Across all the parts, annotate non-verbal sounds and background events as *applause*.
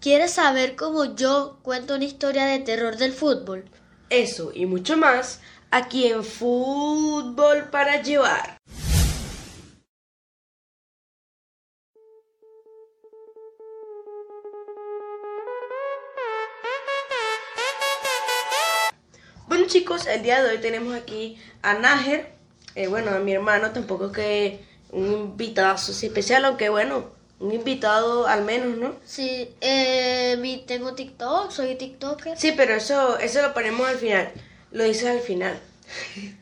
¿Quieres saber cómo yo cuento una historia de terror del fútbol? Eso y mucho más aquí en Fútbol para Llevar. Bueno chicos, el día de hoy tenemos aquí a Nájer, eh, bueno, a mi hermano, tampoco que un invitado especial, aunque bueno, un invitado al menos, ¿no? Sí, eh, mi, tengo TikTok, soy TikToker. Sí, pero eso, eso lo ponemos al final, lo dices al final. *laughs*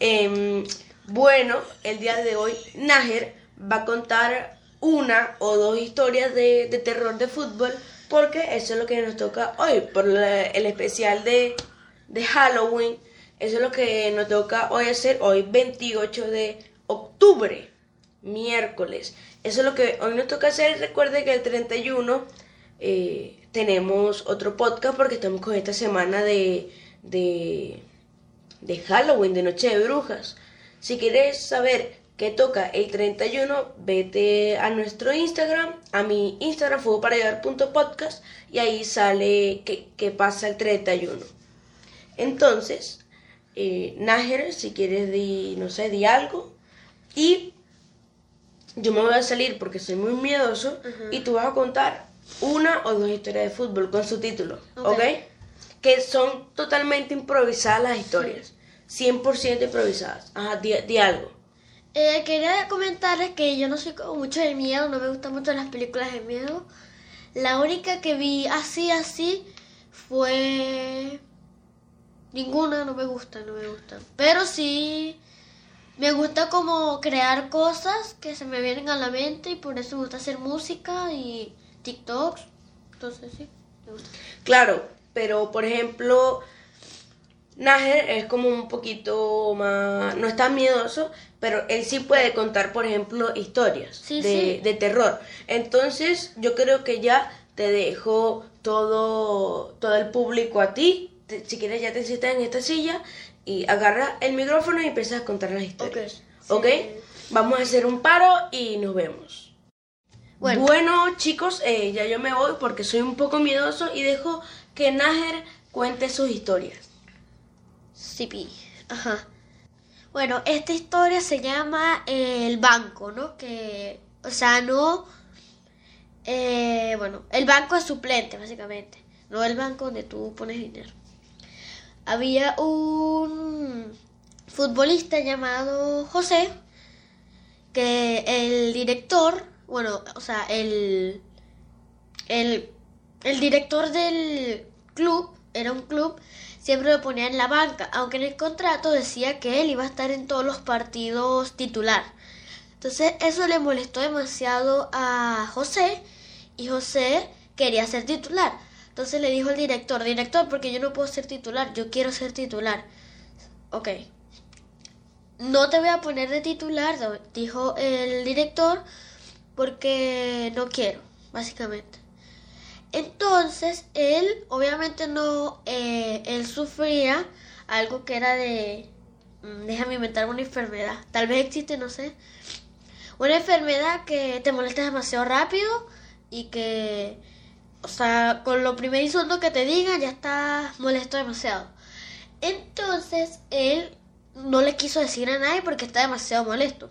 Em, bueno, el día de hoy Nájer va a contar una o dos historias de, de terror de fútbol, porque eso es lo que nos toca hoy, por la- el especial de, de Halloween. Eso es lo que nos toca hoy hacer, hoy 28 de octubre, miércoles. Eso es lo que hoy nos toca hacer. Recuerde que el 31 eh, tenemos otro podcast porque estamos con esta semana de, de, de Halloween, de Noche de Brujas. Si quieres saber qué toca el 31, vete a nuestro Instagram, a mi Instagram, fuego para llevar punto podcast, y ahí sale qué, qué pasa el 31. Entonces, eh, Nájer, si quieres, no sé, di algo. Y yo me voy a salir porque soy muy miedoso y tú vas a contar una o dos historias de fútbol con su título, ¿ok? Ok. Que son totalmente improvisadas las historias. 100% improvisadas. Ajá, di, di algo. Eh, quería comentarles que yo no soy como mucho de miedo, no me gustan mucho las películas de miedo. La única que vi así, así, fue... Ninguna, no me gusta, no me gustan. Pero sí, me gusta como crear cosas que se me vienen a la mente y por eso me gusta hacer música y TikToks. Entonces sí, me gusta. Claro, pero por ejemplo, Nájer es como un poquito más, no es tan miedoso, pero él sí puede contar, por ejemplo, historias Sí, de, sí. de terror. Entonces, yo creo que ya te dejo todo, todo el público a ti. Si quieres, ya te sientas en esta silla y agarras el micrófono y empiezas a contar las historias. Ok, ¿Ok? sí. Vamos a hacer un paro y nos vemos. Bueno. Bueno, chicos, eh, ya yo me voy porque soy un poco miedoso y dejo que Nájer cuente sus historias. Sí, pi. Ajá. Bueno, esta historia se llama eh, El Banco, ¿no? Que, o sea, no... eh, bueno, el banco es suplente, básicamente. No el banco donde tú pones dinero. Había un futbolista llamado José, que el director, bueno, o sea, el, el, el director del club, era un club, siempre lo ponía en la banca, aunque en el contrato decía que él iba a estar en todos los partidos titular. Entonces eso le molestó demasiado a José y José quería ser titular. Entonces le dijo al director, director, porque yo no puedo ser titular, yo quiero ser titular. Ok. No te voy a poner de titular, dijo el director, porque no quiero, básicamente. Entonces, él, obviamente no, eh, él sufría algo que era de, mm, déjame inventar una enfermedad, tal vez existe, no sé, una enfermedad que te molesta demasiado rápido y que, o sea, con lo primer y segundo que te digan ya estás molesto demasiado. Entonces, él no le quiso decir a nadie porque está demasiado molesto.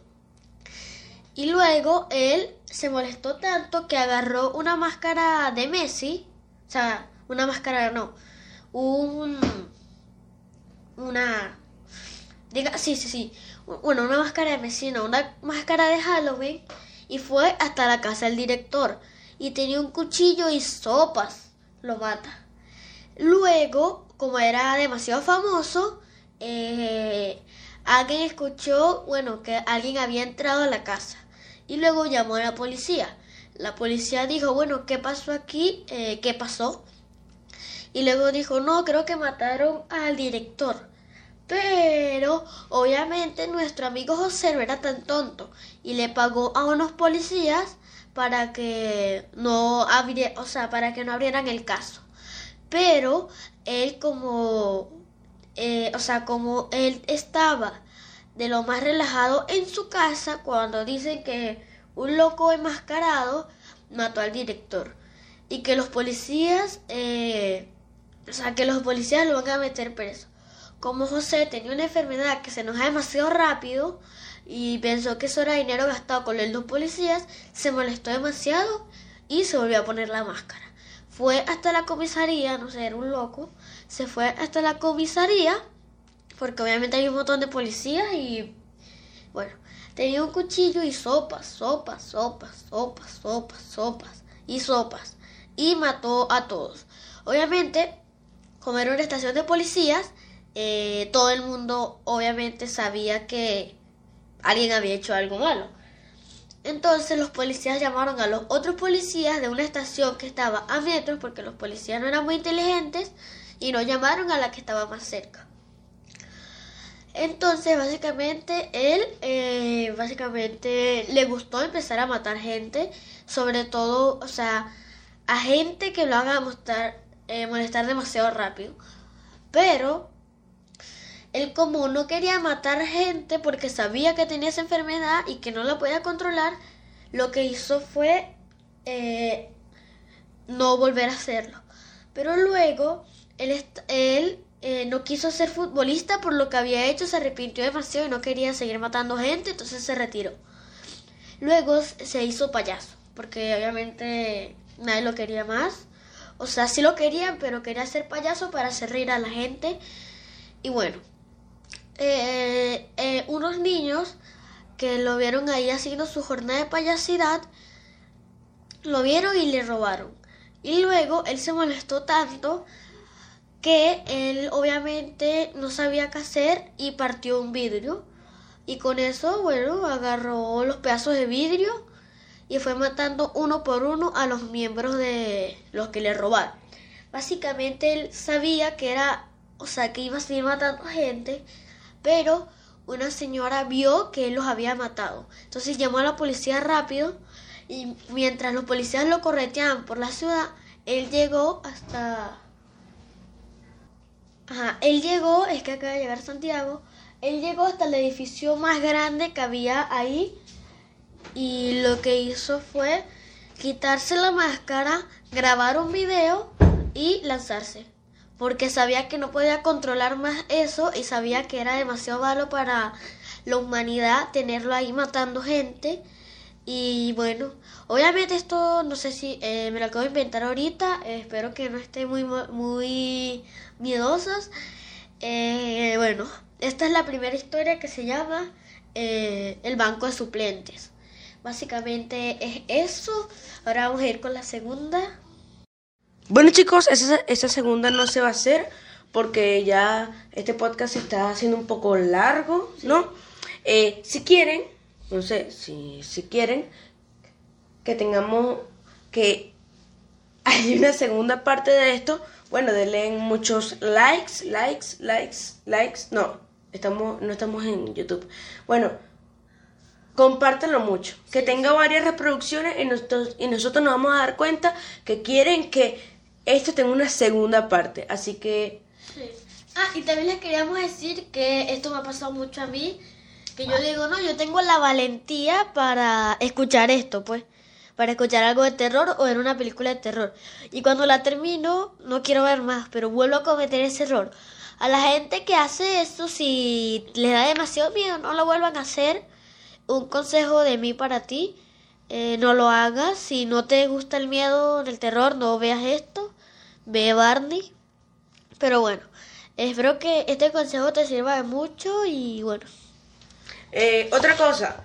Y luego él se molestó tanto que agarró una máscara de Messi, o sea, una máscara no, un una diga, sí, sí, sí, bueno, una máscara de Messi, no, una máscara de Halloween. Y fue hasta la casa del director y tenía un cuchillo y sopas, lo mata. Luego, como era demasiado famoso, eh, alguien escuchó, bueno, que alguien había entrado a la casa y luego llamó a la policía. La policía dijo, bueno, ¿qué pasó aquí? Eh, ¿Qué pasó? Y luego dijo, no, creo que mataron al director. Pero obviamente nuestro amigo José no era tan tonto y le pagó a unos policías para que no abrie, o sea, para que no abrieran el caso. Pero él como eh, o sea, como él estaba de lo más relajado en su casa cuando dicen que un loco enmascarado mató al director. y que los policías, eh, o sea, que los policías lo van a meter preso. Como José tenía una enfermedad que se enoja demasiado rápido y pensó que eso era dinero gastado con los policías, se molestó demasiado y se volvió a poner la máscara. Fue hasta la comisaría, no sé, era un loco, se fue hasta la comisaría, porque obviamente hay un montón de policías y bueno, tenía un cuchillo y sopas, sopas, sopas, sopas, sopas, sopas y sopas y mató a todos. Obviamente, como era una estación de policías, eh, todo el mundo obviamente sabía que alguien había hecho algo malo. Entonces los policías llamaron a los otros policías de una estación que estaba a metros porque los policías no eran muy inteligentes y no llamaron a la que estaba más cerca. Entonces básicamente él eh, básicamente le gustó empezar a matar gente, sobre todo, o sea, a gente que lo haga eh, molestar demasiado rápido. Pero él como no quería matar gente porque sabía que tenía esa enfermedad y que no la podía controlar, lo que hizo fue eh, no volver a hacerlo. Pero luego él, eh, no quiso ser futbolista por lo que había hecho, se arrepintió demasiado y no quería seguir matando gente, entonces se retiró. Luego se hizo payaso, porque obviamente nadie lo quería más. O sea, sí lo querían, pero quería ser payaso para hacer reír a la gente. Y bueno, eh, eh, unos niños que lo vieron ahí haciendo su jornada de payasidad, lo vieron y le robaron. Y luego él se molestó tanto que él obviamente no sabía qué hacer y partió un vidrio. Y con eso, bueno, agarró los pedazos de vidrio y fue matando uno por uno a los miembros de los que le robaron. Básicamente él sabía que era, o sea, que iba a seguir matando gente, pero una señora vio que él los había matado. Entonces llamó a la policía rápido y mientras los policías lo correteaban por la ciudad, él llegó hasta... Ajá, él llegó, es que acaba de llegar Santiago, él llegó hasta el edificio más grande que había ahí y lo que hizo fue quitarse la máscara, grabar un video y lanzarse. Porque sabía que no podía controlar más eso y sabía que era demasiado malo para la humanidad tenerlo ahí matando gente. Y bueno, obviamente esto no sé si eh, me lo acabo de inventar ahorita, espero que no esté muy, muy miedosas. Eh, bueno, esta es la primera historia que se llama eh, El Banco de Suplentes. Básicamente es eso. Ahora vamos a ir con la segunda. Bueno chicos, esa, segunda no se va a hacer porque ya este podcast está haciendo un poco largo, ¿no? Eh, si quieren, no sé, si, si quieren que tengamos que *laughs* hay una segunda parte de esto, bueno, denle muchos likes, likes, likes, likes. No, estamos, no estamos en YouTube. Bueno, compártanlo mucho, que tenga varias reproducciones y nosotros, y nosotros nos vamos a dar cuenta que quieren que esto tenga una segunda parte, así que... Sí. Ah, y también les queríamos decir que esto me ha pasado mucho a mí, que yo digo, no, yo tengo la valentía para escuchar esto, pues, para escuchar algo de terror o ver una película de terror. Y cuando la termino, no quiero ver más, pero vuelvo a cometer ese error. A la gente que hace esto, si les da demasiado miedo, no lo vuelvan a hacer un consejo de mí para ti, eh, no lo hagas. Si no te gusta el miedo, el terror, no veas esto. Ve Barney. Pero bueno, espero que este consejo te sirva de mucho y bueno. Eh, otra cosa.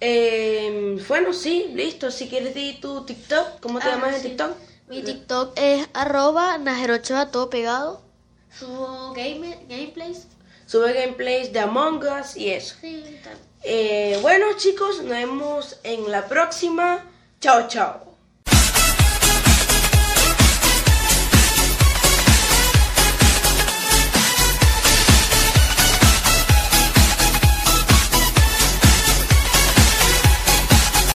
Eh, bueno, sí, listo. Si quieres di tu TikTok, ¿cómo te ah, llamas en TikTok? Mi TikTok es arroba najerochoa todo pegado. Subo game, gameplays. Sube gameplays de Among Us y eso. Sí, eh, bueno chicos, nos vemos en la próxima. Chao, chao.